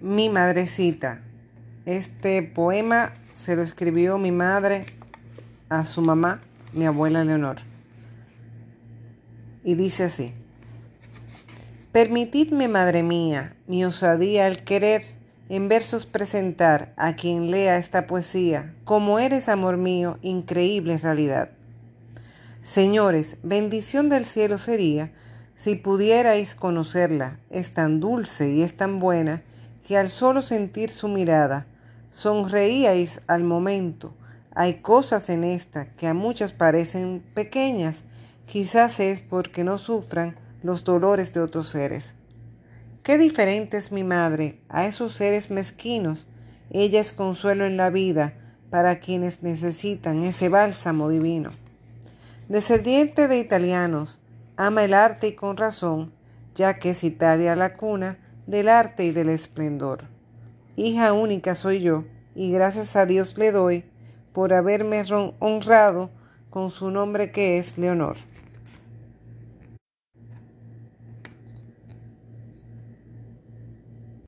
Mi madrecita. Este poema se lo escribió mi madre a su mamá, mi abuela Leonor. Y dice así. Permitidme, madre mía, mi osadía al querer en versos presentar a quien lea esta poesía, como eres, amor mío, increíble realidad. Señores, bendición del cielo sería si pudierais conocerla, es tan dulce y es tan buena que al solo sentir su mirada, sonreíais al momento. Hay cosas en esta que a muchas parecen pequeñas, quizás es porque no sufran los dolores de otros seres. Qué diferente es mi madre a esos seres mezquinos. Ella es consuelo en la vida para quienes necesitan ese bálsamo divino. Descendiente de italianos, ama el arte y con razón, ya que es Italia la cuna del arte y del esplendor. Hija única soy yo, y gracias a Dios le doy por haberme honrado con su nombre que es Leonor.